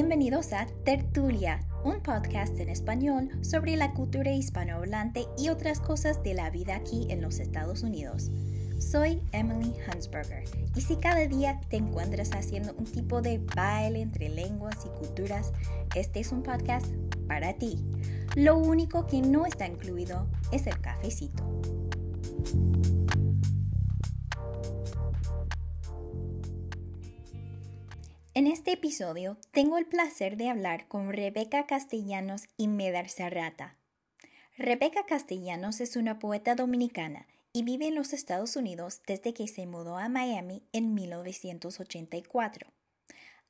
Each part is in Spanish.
Bienvenidos a Tertulia, un podcast en español sobre la cultura hispanohablante y otras cosas de la vida aquí en los Estados Unidos. Soy Emily Hansberger y si cada día te encuentras haciendo un tipo de baile entre lenguas y culturas, este es un podcast para ti. Lo único que no está incluido es el cafecito. En este episodio tengo el placer de hablar con Rebeca Castellanos y Medar Serrata. Rebeca Castellanos es una poeta dominicana y vive en los Estados Unidos desde que se mudó a Miami en 1984.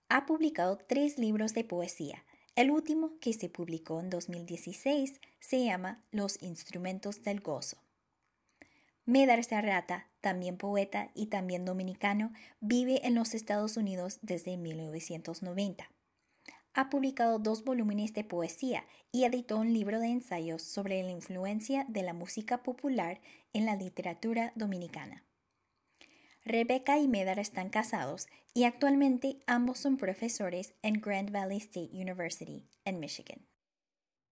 Ha publicado tres libros de poesía. El último, que se publicó en 2016, se llama Los Instrumentos del Gozo. Medar Serrata, también poeta y también dominicano, vive en los Estados Unidos desde 1990. Ha publicado dos volúmenes de poesía y editó un libro de ensayos sobre la influencia de la música popular en la literatura dominicana. Rebecca y Medar están casados y actualmente ambos son profesores en Grand Valley State University en Michigan.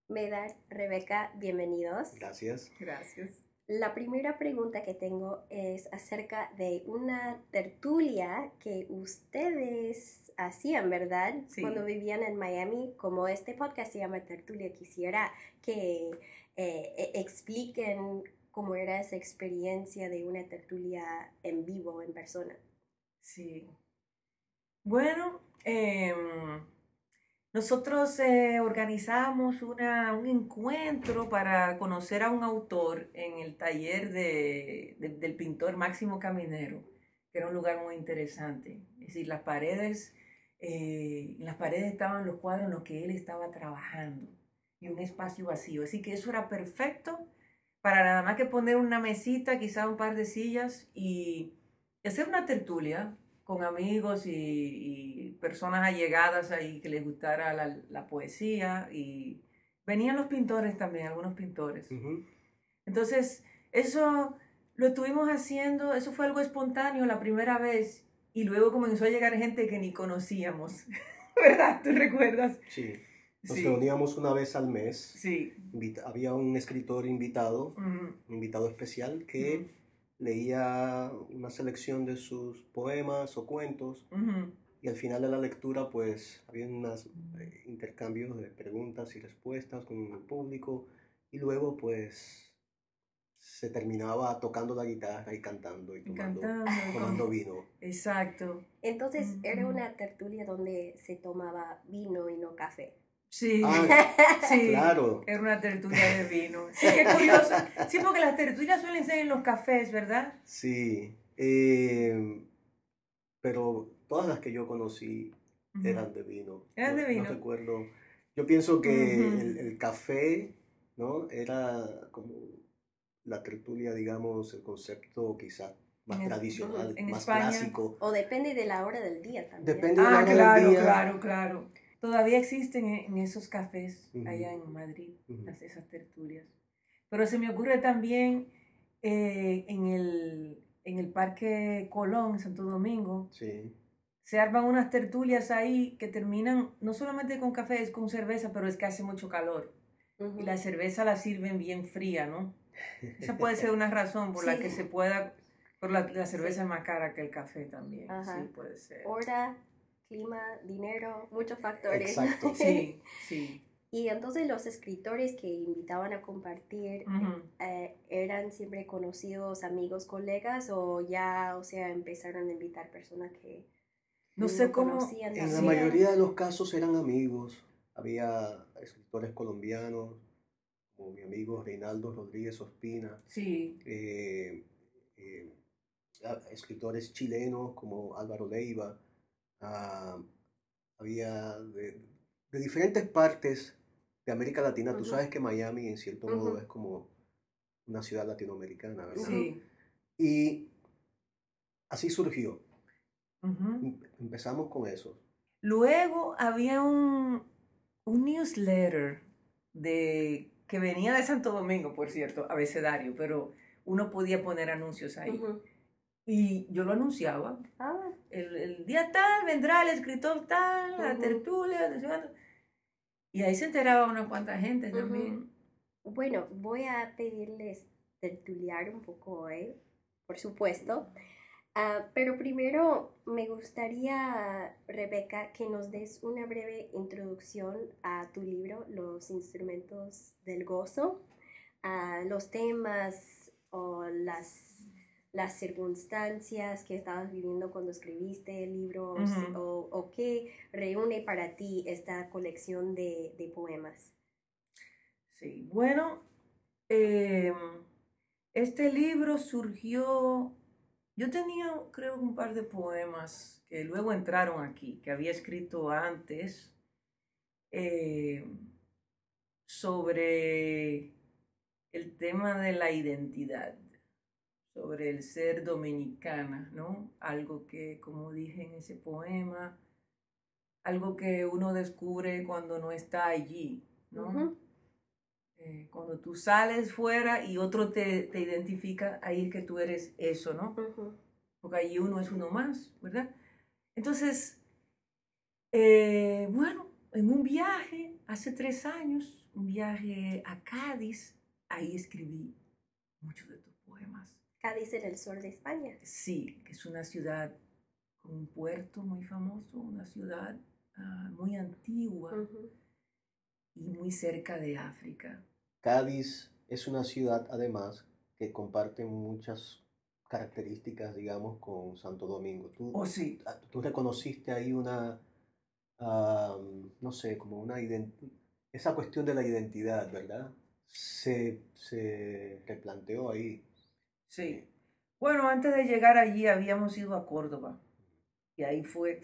Medar, Rebecca, bienvenidos. Gracias. Gracias. La primera pregunta que tengo es acerca de una tertulia que ustedes hacían, ¿verdad? Cuando vivían en Miami, como este podcast se llama Tertulia, quisiera que eh, e, expliquen cómo era esa experiencia de una tertulia en vivo, en persona. Sí. Bueno, eh, nosotros eh, organizamos una, un encuentro para conocer a un autor en el taller de, del pintor Máximo Caminero, que era un lugar muy interesante. Es decir, las paredes, eh, las paredes estaban los cuadros en los que él estaba trabajando y un espacio vacío. Así que eso era perfecto para nada más que poner una mesita, quizá un par de sillas y hacer una tertulia con amigos y, personas allegadas ahí que les gustara la, poesía y venían los pintores también, algunos pintores. Entonces, eso lo estuvimos haciendo, eso fue algo espontáneo la primera vez y luego comenzó a llegar gente que ni conocíamos, ¿verdad? ¿Tú recuerdas? Sí. Nos reuníamos una vez al mes. Sí. había un escritor invitado, un invitado especial que leía una selección de sus poemas o cuentos y al final de la lectura pues había unos eh, intercambios de preguntas y respuestas con el público y luego pues se terminaba tocando la guitarra y cantando y tomando, vino. Exacto. Entonces era una tertulia donde se tomaba vino y no café. Sí, ah, sí, claro. Era una tertulia de vino. Sí, qué curioso. Sí, porque las tertulias suelen ser en los cafés, ¿verdad? Sí, eh, pero todas las que yo conocí eran de vino. Eran de vino. No recuerdo. Yo pienso que el, café, ¿no? Era como la tertulia, digamos, el concepto quizás más tradicional, más clásico. O depende de la hora del día también. Depende de la ah, hora claro, del día. Claro, claro, Todavía existen en esos cafés allá en Madrid, esas tertulias. Pero se me ocurre también eh, en, el, en el Parque Colón, Santo Domingo. Se arman unas tertulias ahí que terminan no solamente con café, es con cerveza, pero es que hace mucho calor. Y la cerveza la sirven bien fría, ¿no? Esa puede ser una razón por la que se pueda... Por la, la cerveza es más cara que el café también. Sí, puede ser. Hora clima, dinero, muchos factores. Exacto, sí, sí. Y entonces los escritores que invitaban a compartir eh, eran siempre conocidos, amigos, colegas o ya, o sea, empezaron a invitar personas que no, sé cómo. Conocían en la mayoría de los casos eran amigos. Había escritores colombianos, como mi amigo Reinaldo Rodríguez Ospina. Sí. Eh, eh, escritores chilenos como Álvaro Leiva. Ah, había de, diferentes partes de América Latina. Tú sabes que Miami en cierto modo es como una ciudad latinoamericana, ¿verdad? Sí. Y así surgió. Em, empezamos con eso. Luego había un, un newsletter de, que venía de Santo Domingo, por cierto, abecedario, pero uno podía poner anuncios ahí. Y yo lo anunciaba. Ah. El, día tal vendrá el escritor tal, la tertulia, y ahí se enteraba una cuanta gente también. Bueno, voy a pedirles tertuliar un poco hoy, por supuesto. Ah, pero primero me gustaría, Rebeca, que nos des una breve introducción a tu libro, Los Instrumentos del Gozo, a los temas o las, las circunstancias que estabas viviendo cuando escribiste el libro o, o, qué reúne para ti esta colección de, de poemas. Sí, bueno, em, este libro surgió yo tenía, creo, un par de poemas que luego entraron aquí, que había escrito antes, eh, sobre el tema de la identidad, sobre el ser dominicana, ¿no? Algo que, como dije en ese poema, algo que uno descubre cuando no está allí, ¿no? Eh, cuando tú sales fuera y otro te, te, identifica, ahí es que tú eres eso, ¿no? Porque ahí uno es uno más, ¿verdad? Entonces, eh, bueno, en un viaje hace tres años, un viaje a Cádiz, ahí escribí muchos de tus poemas. Cádiz en el sur de España. Sí, que es una ciudad con un puerto muy famoso, una ciudad ah, muy antigua y muy cerca de África. Cádiz es una ciudad además que comparte muchas características, digamos, con Santo Domingo. Tú, oh, sí. Ah, tú reconociste ahí una, no sé, como una esa cuestión de la identidad, ¿verdad? Se, se replanteó ahí. Sí. Bueno, antes de llegar allí habíamos ido a Córdoba. Y ahí fue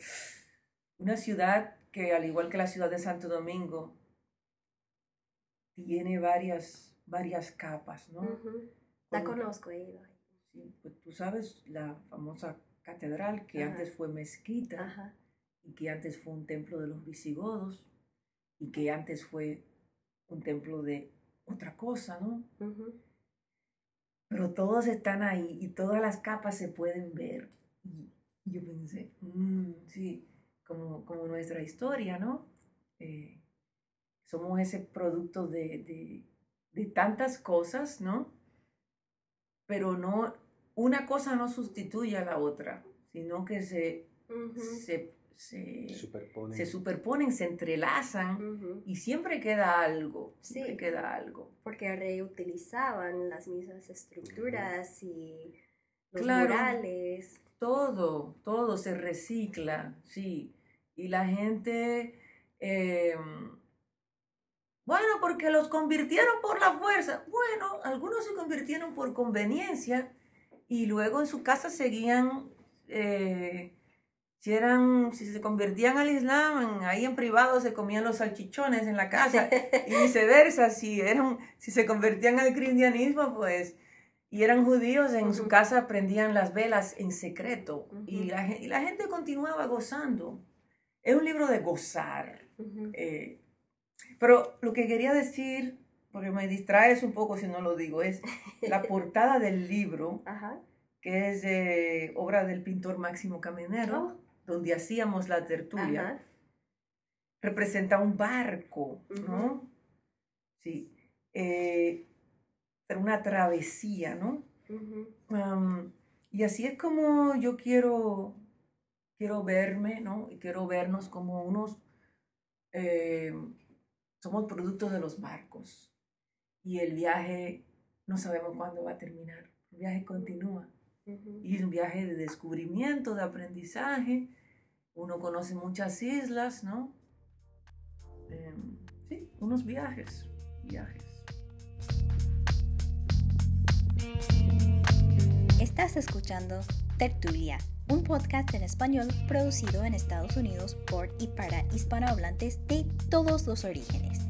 una ciudad que, al igual que la ciudad de Santo Domingo, tiene varias, varias capas, ¿no? La conozco, he ido. Sí, pues tú sabes la famosa catedral que antes fue mezquita y que antes fue un templo de los visigodos y que antes fue un templo de otra cosa, ¿no? Pero todos están ahí y todas las capas se pueden ver. Y yo pensé, mm, sí, como, como nuestra historia, ¿no? Eh, somos ese producto de, tantas cosas, ¿no? Pero no, una cosa no sustituye a la otra, sino que se, se, superponen. se, entrelazan y siempre queda algo, siempre queda algo. Porque reutilizaban las mismas estructuras y los murales. Todo, todo se recicla, sí. Y la gente... Em, bueno, porque los convirtieron por la fuerza. Bueno, algunos se convirtieron por conveniencia y luego en su casa seguían, eh, si, eran, si se convertían al Islam, ahí en privado se comían los salchichones en la casa y viceversa. Si, eran, si se convertían al cristianismo, pues, y eran judíos, en su casa prendían las velas en secreto y, la, y, la, gente continuaba gozando. Es un libro de gozar. Pero lo que quería decir, porque me distraes un poco si no lo digo, es la portada del libro, que es obra del pintor Máximo Caminero, oh. Donde hacíamos la tertulia. Representa un barco, ¿no? Sí. Eh, una travesía, ¿no? y así es como yo quiero, quiero verme, ¿no? Y quiero vernos como unos eh, somos productos de los barcos y el viaje no sabemos cuándo va a terminar. El viaje continúa. Y es un viaje de descubrimiento, de aprendizaje. Uno conoce muchas islas, ¿no? Em, sí, unos viajes, viajes. Estás escuchando Tertulia, un podcast en español producido en Estados Unidos por y para hispanohablantes de todos los orígenes.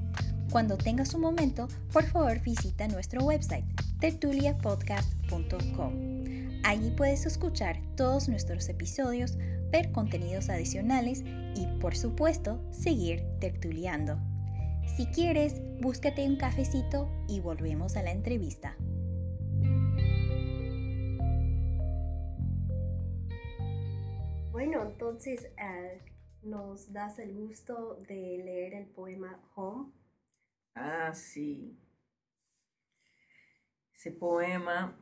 Cuando tengas un momento, por favor visita nuestro website tertuliapodcast.com. Allí puedes escuchar todos nuestros episodios, ver contenidos adicionales y, por supuesto, seguir tertuliando. Si quieres, búscate un cafecito y volvemos a la entrevista. Bueno, entonces uh, nos das el gusto de leer el poema Home. Ah, sí. Ese poema,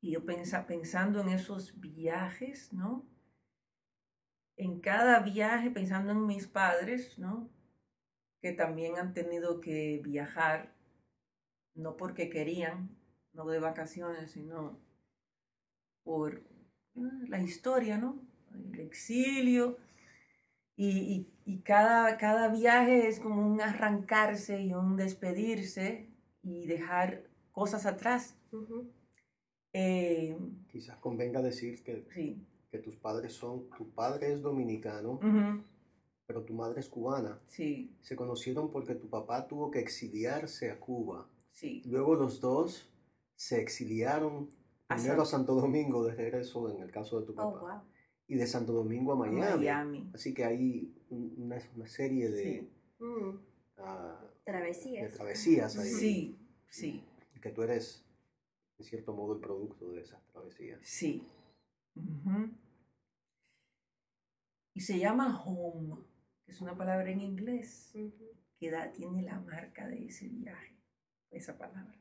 y yo pensa, pensando en esos viajes, ¿no? En cada viaje, pensando en mis padres, ¿no? Que también han tenido que viajar, no porque querían, no de vacaciones, sino por la historia, ¿no? el exilio, y, cada, cada viaje es como un arrancarse y un despedirse y dejar cosas atrás. Eh, Quizás convenga decir que, que tus padres son, tu padre es dominicano, pero tu madre es cubana. Sí. Se conocieron porque tu papá tuvo que exiliarse a Cuba. Sí. Luego los dos se exiliaron primero a Santo Domingo de regreso en el caso de tu oh, papá y de Santo Domingo a Miami. Así que hay una, una serie de, mm. ah, travesías. de travesías ahí. Sí, sí. Que tú eres, en cierto modo, el producto de esas travesías. Sí. Y se llama home, que es una palabra en inglés que da, tiene la marca de ese viaje, esa palabra.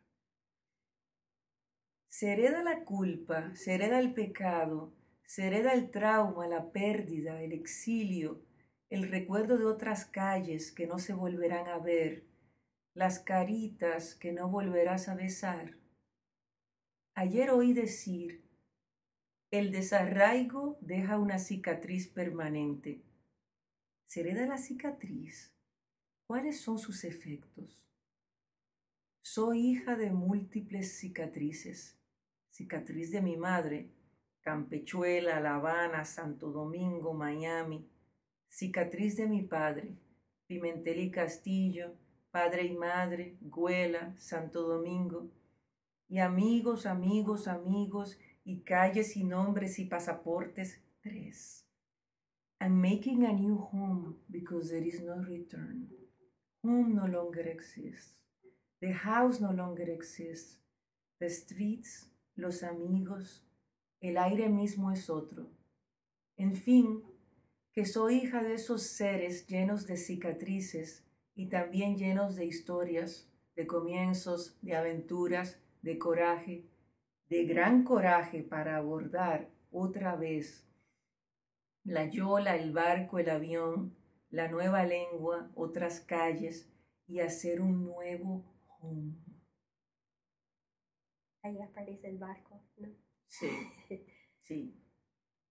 Se hereda la culpa, se hereda el pecado, se hereda el trauma, la pérdida, el exilio, el recuerdo de otras calles que no se volverán a ver, las caritas que no volverás a besar. Ayer oí decir, el desarraigo deja una cicatriz permanente. ¿Se hereda la cicatriz? ¿Cuáles son sus efectos? Soy hija de múltiples cicatrices. Cicatriz de mi madre, Campechuela, La Habana, Santo Domingo, Miami, cicatriz de mi padre, Pimentel y Castillo, padre y madre, Guela, Santo Domingo, y amigos, amigos, amigos, y calles y nombres y pasaportes, tres. I'm making a new home because there is no return. Home no longer exists. The house no longer exists. The streets, los amigos, el aire mismo es otro. En fin, que soy hija de esos seres llenos de cicatrices y también llenos de historias, de comienzos, de aventuras, de coraje, de gran coraje para abordar otra vez la yola, el barco, el avión, la nueva lengua, otras calles y hacer un nuevo home. Ahí aparece el barco, ¿no? Sí, sí.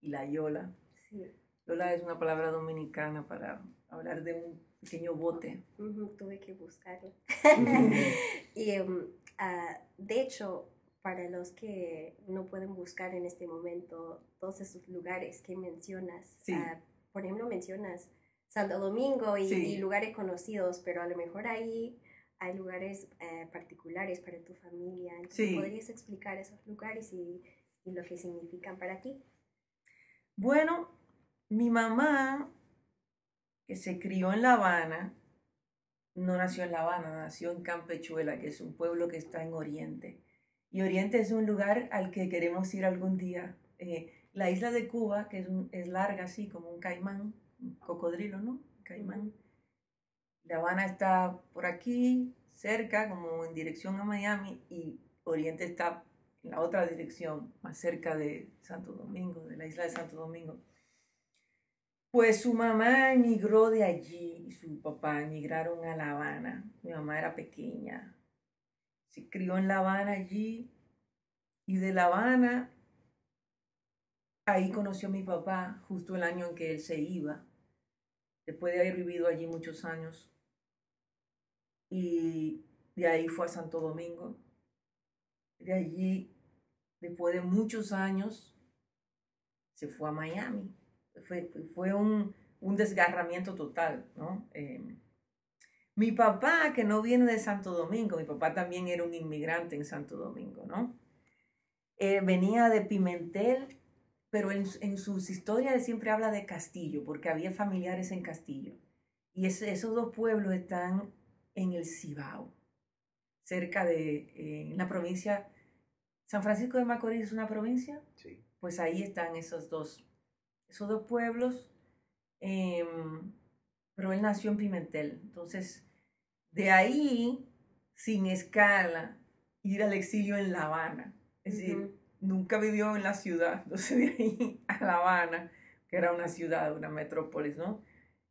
Y la yola. Sí. Yola es una palabra dominicana para hablar de un pequeño bote. tuve que buscarlo. y em, ah, de hecho, para los que no pueden buscar en este momento todos esos lugares que mencionas, ah, por ejemplo, mencionas Santo Domingo y, lugares conocidos, pero a lo mejor ahí hay lugares eh, particulares para tu familia. Entonces, ¿podrías explicar esos lugares y y lo que significan para ti? Bueno, mi mamá, que se crió en La Habana, no nació en La Habana, nació en Campechuela, que es un pueblo que está en Oriente. Y Oriente es un lugar al que queremos ir algún día. Eh, la isla de Cuba, que es, es, larga así, como un caimán, un cocodrilo, ¿no? Caimán. La Habana está por aquí, cerca, como en dirección a Miami, y Oriente está en la otra dirección, más cerca de Santo Domingo, de la isla de Santo Domingo. Pues su mamá emigró de allí y su papá emigraron a La Habana. Mi mamá era pequeña. Se crió en La Habana allí y de La Habana ahí conoció a mi papá justo el año en que él se iba, después de haber vivido allí muchos años. Y de ahí fue a Santo Domingo de allí, después de muchos años, se fue a Miami. Fue, fue un, un desgarramiento total, ¿no? Em, mi papá, que no viene de Santo Domingo, mi papá también era un inmigrante en Santo Domingo, ¿no? Eh, venía de Pimentel, pero en, en, sus historias siempre habla de Castillo, porque había familiares en Castillo. Y esos dos pueblos están en el Cibao cerca de, eh, en la provincia, San Francisco de Macorís es una provincia. Sí. pues ahí están esos dos, esos dos pueblos. Em, pero él nació en Pimentel. Entonces, de ahí, sin escala, ir al exilio en La Habana. Es decir, nunca vivió en la ciudad. Entonces, de ahí a La Habana, que era una ciudad, una metrópolis, ¿no?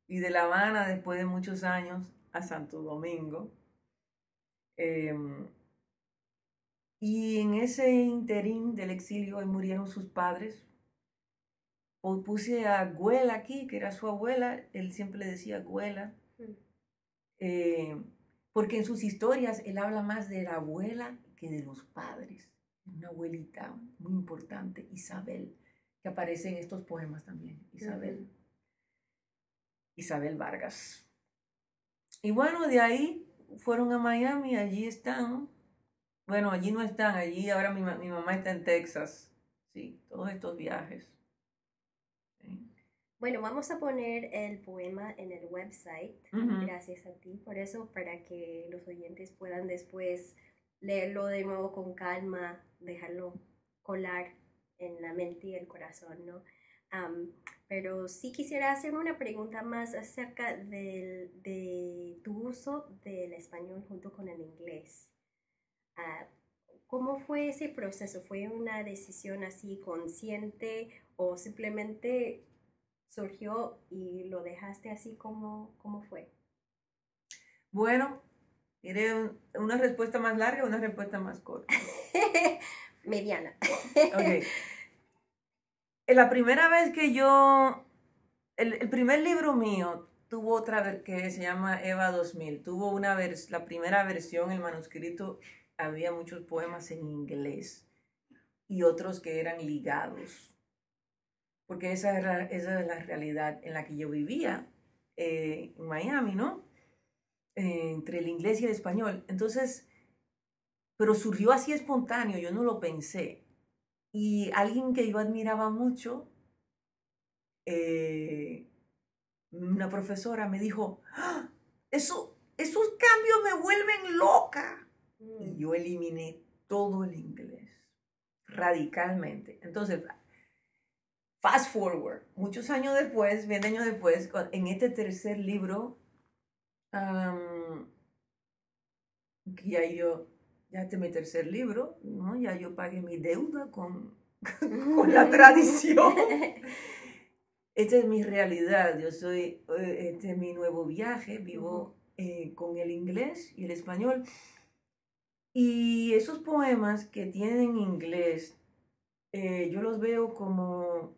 Y de La Habana, después de muchos años, a Santo Domingo. Em, y en ese interín del exilio murieron sus padres. Puse a Abuela aquí, que era su abuela, él siempre le decía abuela, mm. eh, porque en sus historias él habla más de la abuela que de los padres. Una abuelita muy importante, Isabel, que aparece en estos poemas también, Isabel. Isabel Vargas. Y bueno, de ahí fueron a Miami, allí están bueno, allí no están, allí ahora mi, mamá está en Texas. Sí, todos estos viajes. Bueno, vamos a poner el poema en el website, gracias a ti, por eso, para que los oyentes puedan después leerlo de nuevo con calma, dejarlo colar en la mente y el corazón, ¿no? pero sí quisiera hacer una pregunta más acerca de tu uso del español junto con el inglés. Ah, ¿Cómo fue ese proceso? ¿Fue una decisión así consciente o simplemente surgió y lo dejaste así como, como fue? Bueno, ¿quiere una respuesta más larga o una respuesta más corta? Mediana. ok. La primera vez que yo, el, el primer libro mío tuvo otra que se llama Eva 2000, tuvo una vers, la primera versión, el manuscrito había muchos poemas en inglés y otros que eran ligados, porque esa era, esa la realidad en la que yo vivía eh, en Miami, ¿no? Eh, entre el inglés y el español. Entonces, pero surgió así espontáneo, yo no lo pensé. Y alguien que yo admiraba mucho, eh, una profesora me dijo, ¡Ah! Eso, esos cambios me vuelven loca. Y mm. yo eliminé todo el inglés radicalmente. Entonces, fast forward, muchos años después, 20 años después, en este tercer libro, ya yo, ya este mi tercer libro, ¿no? ya yo pagué mi deuda con, con la tradición. Esta es mi realidad, yo soy, eh, este es mi nuevo viaje, vivo eh, con el inglés y el español. Y esos poemas que tienen inglés, eh, yo los veo como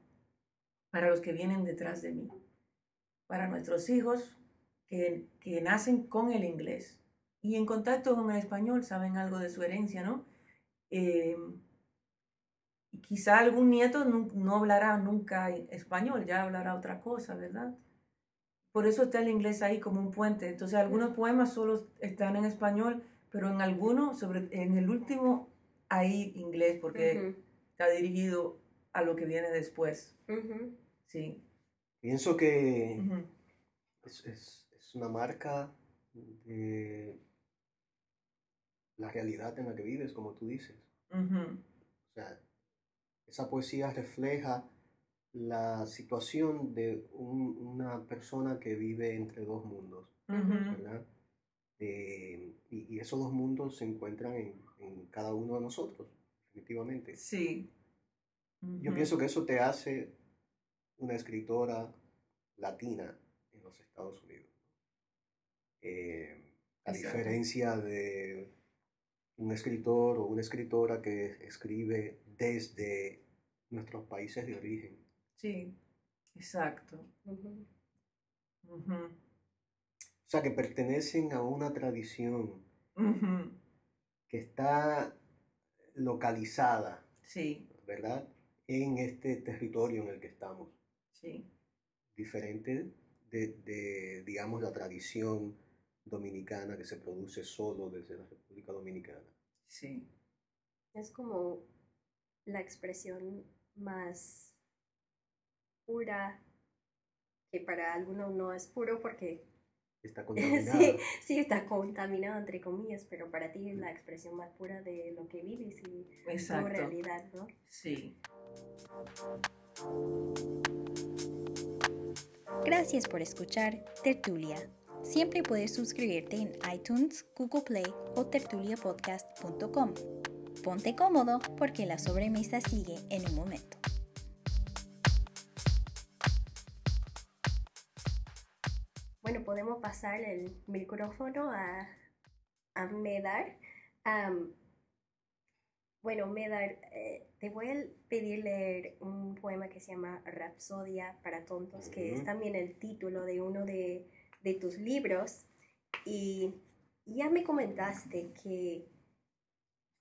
para los que vienen detrás de mí, para nuestros hijos que, que nacen con el inglés y en contacto con el español, saben algo de su herencia, ¿no? Eh, quizá algún nieto no, hablará nunca español, ya hablará otra cosa, ¿verdad? Por eso está el inglés ahí como un puente. Entonces algunos poemas solo están en español pero en alguno, sobre, en el último, hay inglés porque está dirigido a lo que viene después. Sí. Pienso que es, es, es, una marca de la realidad en la que vives, como tú dices. O sea, esa poesía refleja la situación de un, una persona que vive entre dos mundos, ¿verdad? Eh, y, esos dos mundos se encuentran en, en, cada uno de nosotros, definitivamente. Sí. Yo pienso que eso te hace una escritora latina en los Estados Unidos. Eh, a diferencia de un escritor o una escritora que escribe desde nuestros países de origen. Sí, exacto. O sea, que pertenecen a una tradición que está localizada, sí. ¿verdad? En este territorio en el que estamos. Sí. Diferente de, digamos, la tradición dominicana que se produce solo desde la República Dominicana. Sí. Es como la expresión más pura, que para algunos no es puro porque está contaminado. sí, sí, está contaminado entre comillas, pero para ti es la expresión más pura de lo que vives y tu realidad, ¿no? Sí. Gracias por escuchar Tertulia. Siempre puedes suscribirte en iTunes, Google Play o tertuliapodcast.com. Ponte cómodo porque la sobremesa sigue en un momento. Bueno, podemos pasar el micrófono a, a Medar. bueno, Medar, eh, te voy a pedir leer un poema que se llama Rapsodia para tontos, que es también el título de uno de, de tus libros. Y ya me comentaste que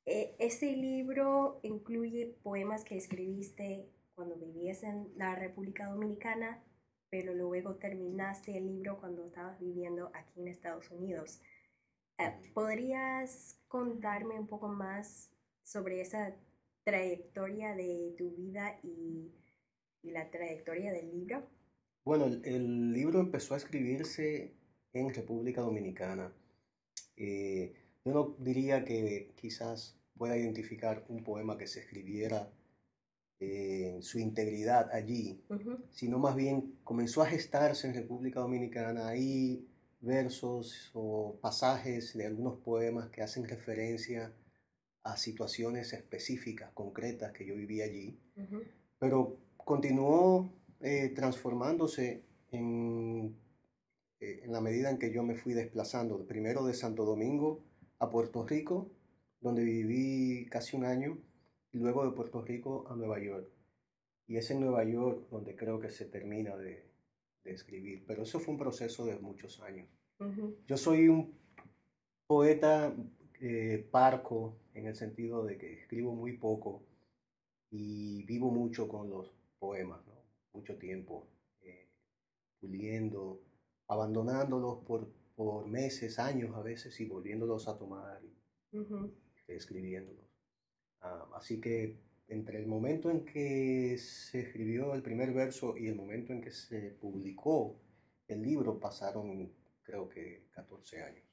eh, ese libro incluye poemas que escribiste cuando vivías en la República Dominicana, pero luego terminaste el libro cuando estabas viviendo aquí en Estados Unidos. Eh, ¿Podrías contarme un poco más sobre esa trayectoria de tu vida y, la trayectoria del libro? Bueno, el, libro empezó a escribirse en República Dominicana. Eh, yo no diría que quizás pueda identificar un poema que se escribiera en su integridad allí, sino más bien comenzó a gestarse en República Dominicana. Hay versos o pasajes de algunos poemas que hacen referencia a situaciones específicas, concretas que yo viví allí, pero continuó eh, transformándose en, eh, en la medida en que yo me fui desplazando, primero de Santo Domingo a Puerto Rico donde viví casi un año, y luego de Puerto Rico a Nueva York. Y es en Nueva York donde creo que se termina de, escribir, pero eso fue un proceso de muchos años. Yo soy un poeta eh, parco en el sentido de que escribo muy poco y vivo mucho con los poemas, mucho tiempo eh, puliendo, abandonándolos por, por meses, años a veces y volviéndolos a tomar escribiéndolos. Ah, así que entre el momento en que se escribió el primer verso y el momento en que se publicó el libro pasaron creo que 14 años.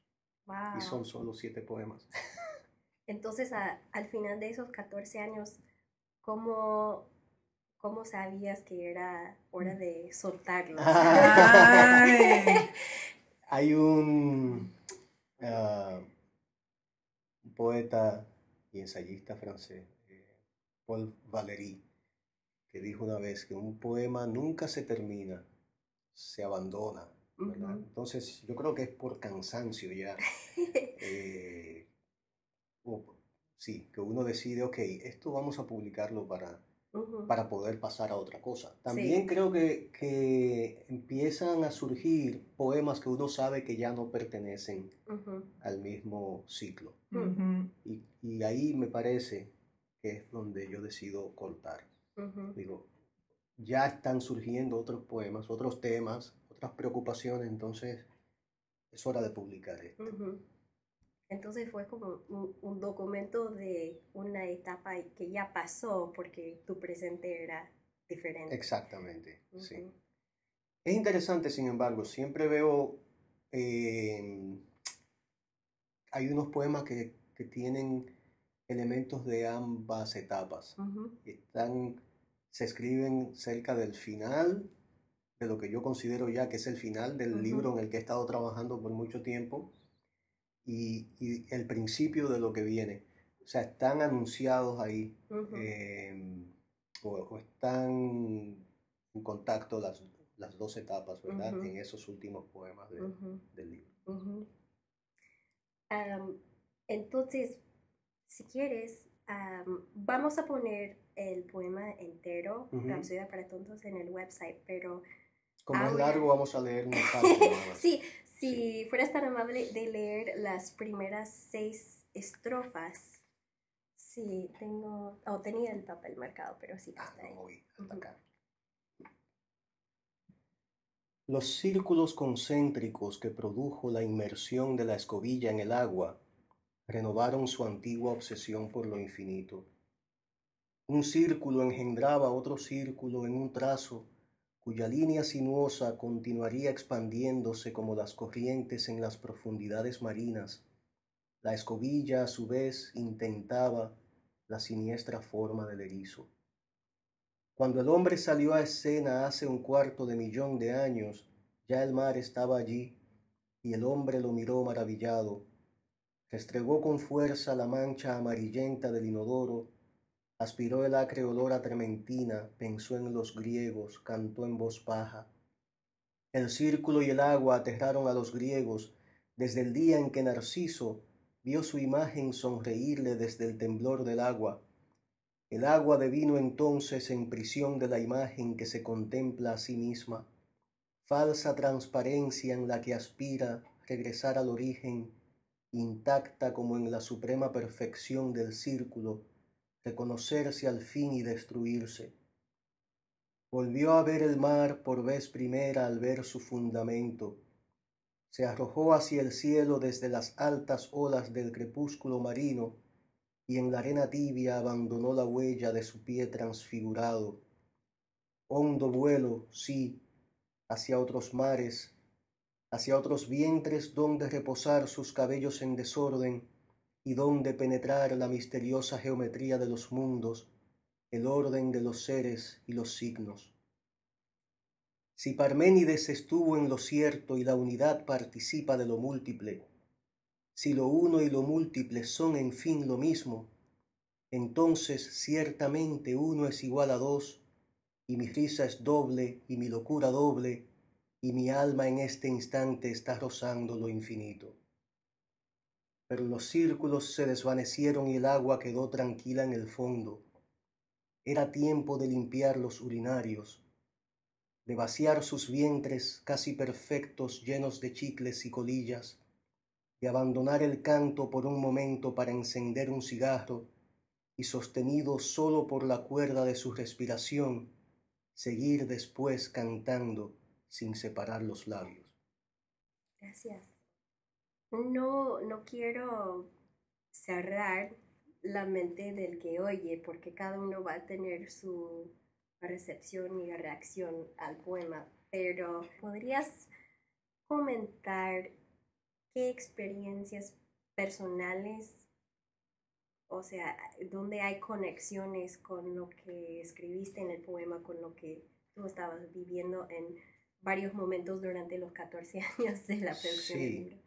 Y son solo siete poemas. Entonces, al final de esos 14 años, ¿cómo, ¿cómo sabías que era hora de soltarlos? Hay un... Ah, poeta y ensayista francés, eh, Paul Valéry, que dijo una vez que un poema nunca se termina, se abandona. Entonces yo creo que es por cansancio ya. Eh, sí, que uno decide, ok, esto vamos a publicarlo para para poder pasar a otra cosa. También creo que, que, empiezan a surgir poemas que uno sabe que ya no pertenecen al mismo ciclo. y, y, ahí me parece que es donde yo decido cortar. Digo, ya están surgiendo otros poemas, otros temas, otras preocupaciones, entonces es hora de publicar esto. Entonces fue como un, documento de una etapa que ya pasó porque tu presente era diferente. Exactamente, sí. Es interesante, sin embargo, siempre veo, em, hay unos poemas que, tienen elementos de ambas etapas. Están, se escriben cerca del final, de lo que yo considero ya que es el final del libro en el que he estado trabajando por mucho tiempo y, el principio de lo que viene. O sea, están anunciados ahí em, o, están en contacto las, las dos etapas, ¿verdad? En esos últimos poemas del libro. entonces, si quieres, vamos a poner el poema entero, Rapsodia para Tontos, en el website, pero... Como es largo, vamos a leer una parte. sí, si fueras tan amable de leer las primeras seis estrofas. Sí, tengo. Oh, tenía el papel marcado, pero sí está ahí. Los círculos concéntricos que produjo la inmersión de la escobilla en el agua renovaron su antigua obsesión por lo infinito. Un círculo engendraba otro círculo en un trazo cuya línea sinuosa continuaría expandiéndose como las corrientes en las profundidades marinas. La escobilla a su vez intentaba la siniestra forma del erizo. Cuando el hombre salió a escena hace un cuarto de millón de años, ya el mar estaba allí, y el hombre lo miró maravillado. Restregó con fuerza la mancha amarillenta del inodoro Aspiró el acre olor a trementina, pensó en los griegos, cantó en voz baja. El círculo y el agua aterraron a los griegos desde el día en que Narciso vio su imagen sonreírle desde el temblor del agua. El agua devino entonces en prisión de la imagen que se contempla a sí misma, falsa transparencia en la que aspira regresar al origen, intacta como en la suprema perfección del círculo, reconocerse al fin y destruirse. Volvió a ver el mar por vez primera al ver su fundamento. Se arrojó hacia el cielo desde las altas olas del crepúsculo marino y en la arena tibia abandonó la huella de su pie transfigurado. Hondo vuelo, sí, hacia otros mares, hacia otros vientres donde reposar sus cabellos en desorden, y donde penetrar la misteriosa geometría de los mundos, el orden de los seres y los signos. Si Parménides estuvo en lo cierto y la unidad participa de lo múltiple, si lo uno y lo múltiple son en fin lo mismo, entonces ciertamente uno es igual a dos, y mi risa es doble y mi locura doble, y mi alma en este instante está rozando lo infinito pero los círculos se desvanecieron y el agua quedó tranquila en el fondo. Era tiempo de limpiar los urinarios, de vaciar sus vientres casi perfectos llenos de chicles y colillas, de abandonar el canto por un momento para encender un cigarro y sostenido solo por la cuerda de su respiración, seguir después cantando sin separar los labios. Gracias no, no quiero cerrar la mente del que oye, porque cada uno va a tener su recepción y reacción al poema, pero podrías comentar qué experiencias personales, o sea, dónde hay conexiones con lo que escribiste en el poema, con lo que tú estabas viviendo en varios momentos durante los 14 años de la producción del libro.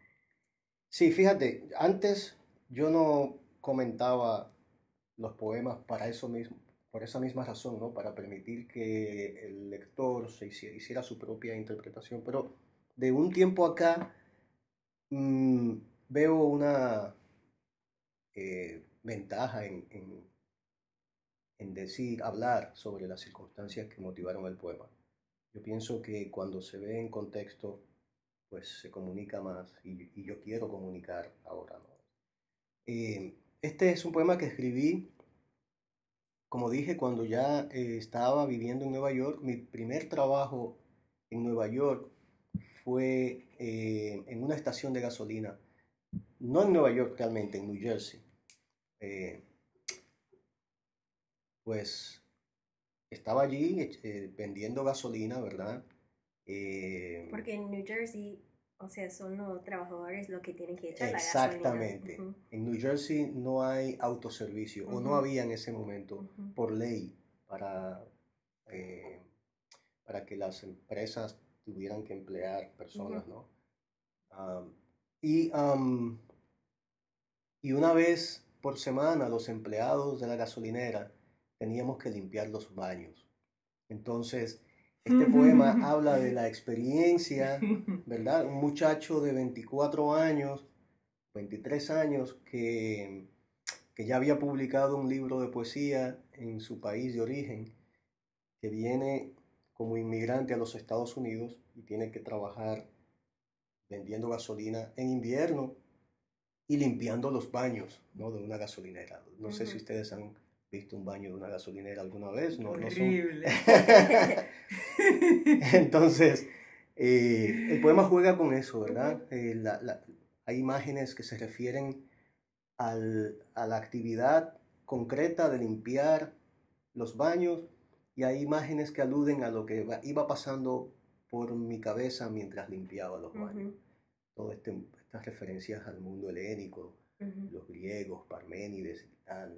Sí, fíjate, antes yo no comentaba los poemas para eso mismo, por esa misma razón, ¿no? Para permitir que el lector se hiciera, su propia interpretación. Pero de un tiempo acá mm, veo una eh, ventaja en, en decir, hablar sobre las circunstancias que motivaron el poema. Yo pienso que cuando se ve en contexto pues se comunica más y, yo quiero comunicar ahora. ¿no? Eh, este es un poema que escribí, como dije, cuando ya eh, estaba viviendo en Nueva York. Mi primer trabajo en Nueva York fue eh, en una estación de gasolina, no en Nueva York realmente, en New Jersey. pues estaba allí vendiendo gasolina, ¿verdad? Eh, Porque en New Jersey, o sea, son los trabajadores los que tienen que echar Exactamente. La gasolina. En New Jersey no hay autoservicio, o no había en ese momento, por ley, para, eh, para que las empresas tuvieran que emplear personas, ¿no? y, y una vez por semana los empleados de la gasolinera teníamos que limpiar los baños. Entonces, este poema habla de la experiencia, ¿verdad? Un muchacho de 24 años, 23 años, que, que ya había publicado un libro de poesía en su país de origen, que viene como inmigrante a los Estados Unidos y tiene que trabajar vendiendo gasolina en invierno y limpiando los baños ¿no? de una gasolinera. No sé si ustedes han visto un baño de una gasolinera alguna vez, no, Horrible. Entonces, eh, el poema juega con eso, ¿verdad? Eh, hay imágenes que se refieren al, a la actividad concreta de limpiar los baños y hay imágenes que aluden a lo que iba pasando por mi cabeza mientras limpiaba los baños. Todas este, estas referencias al mundo helénico, los griegos, Parménides y tal.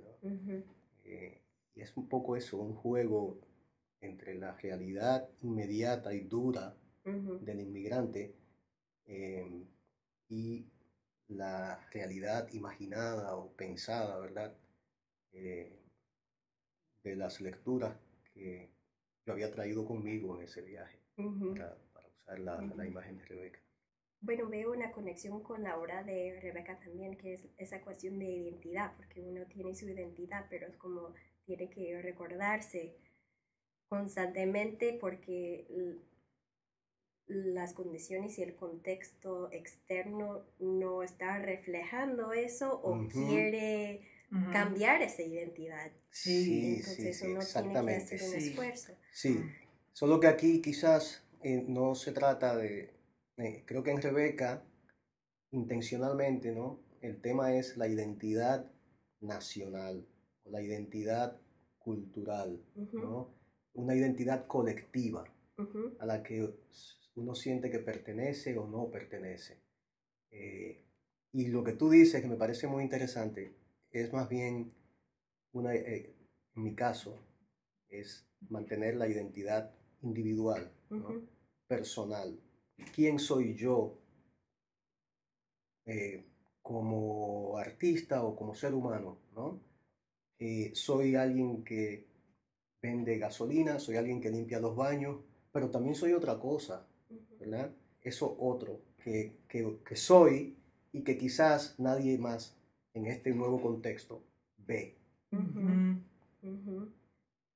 Eh, y es un poco eso, un juego entre la realidad inmediata y dura del inmigrante em, y la realidad imaginada o pensada, ¿verdad? Eh, de las lecturas que yo había traído conmigo en ese viaje para, usar la, la, imagen de Rebeca. Bueno, veo una conexión con la obra de Rebeca también, que es esa cuestión de identidad, porque uno tiene su identidad, pero es como tiene que recordarse constantemente porque las condiciones y el contexto externo no está reflejando eso o quiere cambiar esa identidad. Sí, Entonces sí, uno tiene que hacer un esfuerzo. Sí, solo que aquí quizás eh, no se trata de, eh, creo que en Rebeca, intencionalmente, ¿no? El tema es la identidad nacional, la identidad cultural, ¿no? Una identidad colectiva a la que uno siente que pertenece o no pertenece. Eh, y lo que tú dices, que me parece muy interesante, es más bien, una, eh, en mi caso, es mantener la identidad individual, personal. ¿Quién soy yo eh, como artista o como ser humano? ¿no? Eh, soy alguien que vende gasolina, soy alguien que limpia los baños, pero también soy otra cosa, ¿verdad? Eso otro que, que soy y que quizás nadie más en este nuevo contexto ve.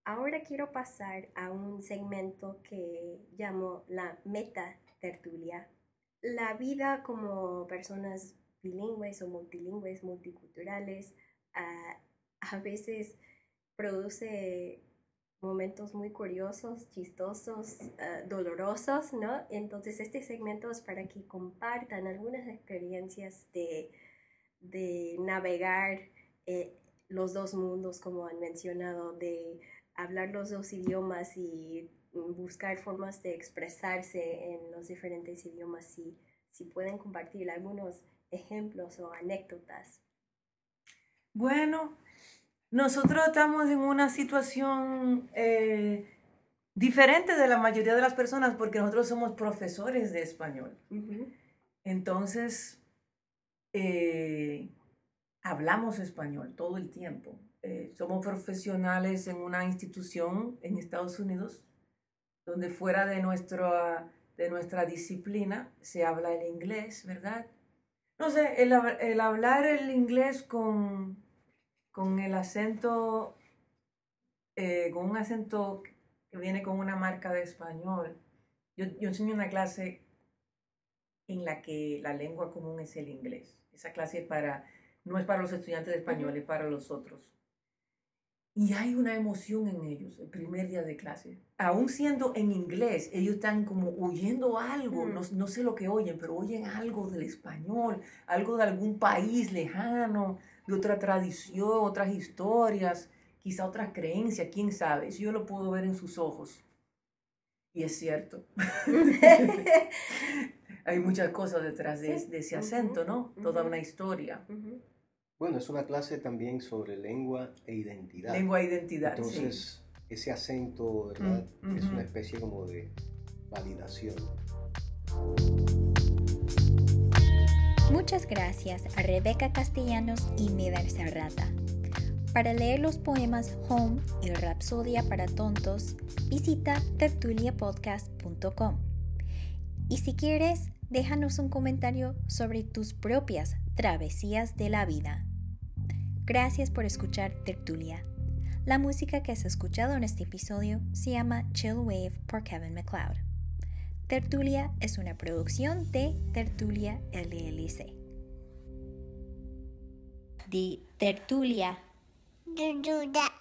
Ahora quiero pasar a un segmento que llamo la meta tertulia. La vida como personas bilingües o multilingües, multiculturales, ah, a veces produce momentos muy curiosos, chistosos, ah, dolorosos, ¿no? Entonces este segmento es para que compartan algunas experiencias de de navegar eh, los dos mundos, como han mencionado, de hablar los dos idiomas y buscar formas de expresarse en los diferentes idiomas, si, si pueden compartir algunos ejemplos o anécdotas. Bueno, nosotros estamos en una situación eh, diferente de la mayoría de las personas porque nosotros somos profesores de español. Entonces, eh, hablamos español todo el tiempo. Eh, somos profesionales en una institución en Estados Unidos donde fuera de, nuestra, de nuestra disciplina se habla el inglés, ¿verdad? No sé, el, el hablar el inglés con, con el acento, eh, con un acento que viene con una marca de español. Yo, yo enseño una clase en la que la lengua común es el inglés. Esa clase para, no es para los estudiantes de español, es para los otros. Y hay una emoción en ellos el primer día de clase. Aún siendo en inglés, ellos están como oyendo algo, no, no, sé lo que oyen, pero oyen algo del español, algo de algún país lejano, de otra tradición, otras historias, quizá otras creencias, quién sabe. Eso yo lo puedo ver en sus ojos. Y es cierto. hay muchas cosas detrás de, ese acento, ¿no? Toda una historia. Bueno, es una clase también sobre lengua e identidad. Lengua e identidad. Entonces, ese acento, ¿verdad? Es una especie como de validación. Muchas gracias a Rebeca Castellanos y Medar Serrata. Para leer los poemas Home y Rapsodia para Tontos, visita tertuliapodcast.com. Y si quieres, déjanos un comentario sobre tus propias travesías de la vida. Gracias por escuchar Tertulia. La música que has escuchado en este episodio se llama Chill Wave por Kevin MacLeod. Tertulia es una producción de Tertulia LLC. De Tertulia. Tertulia.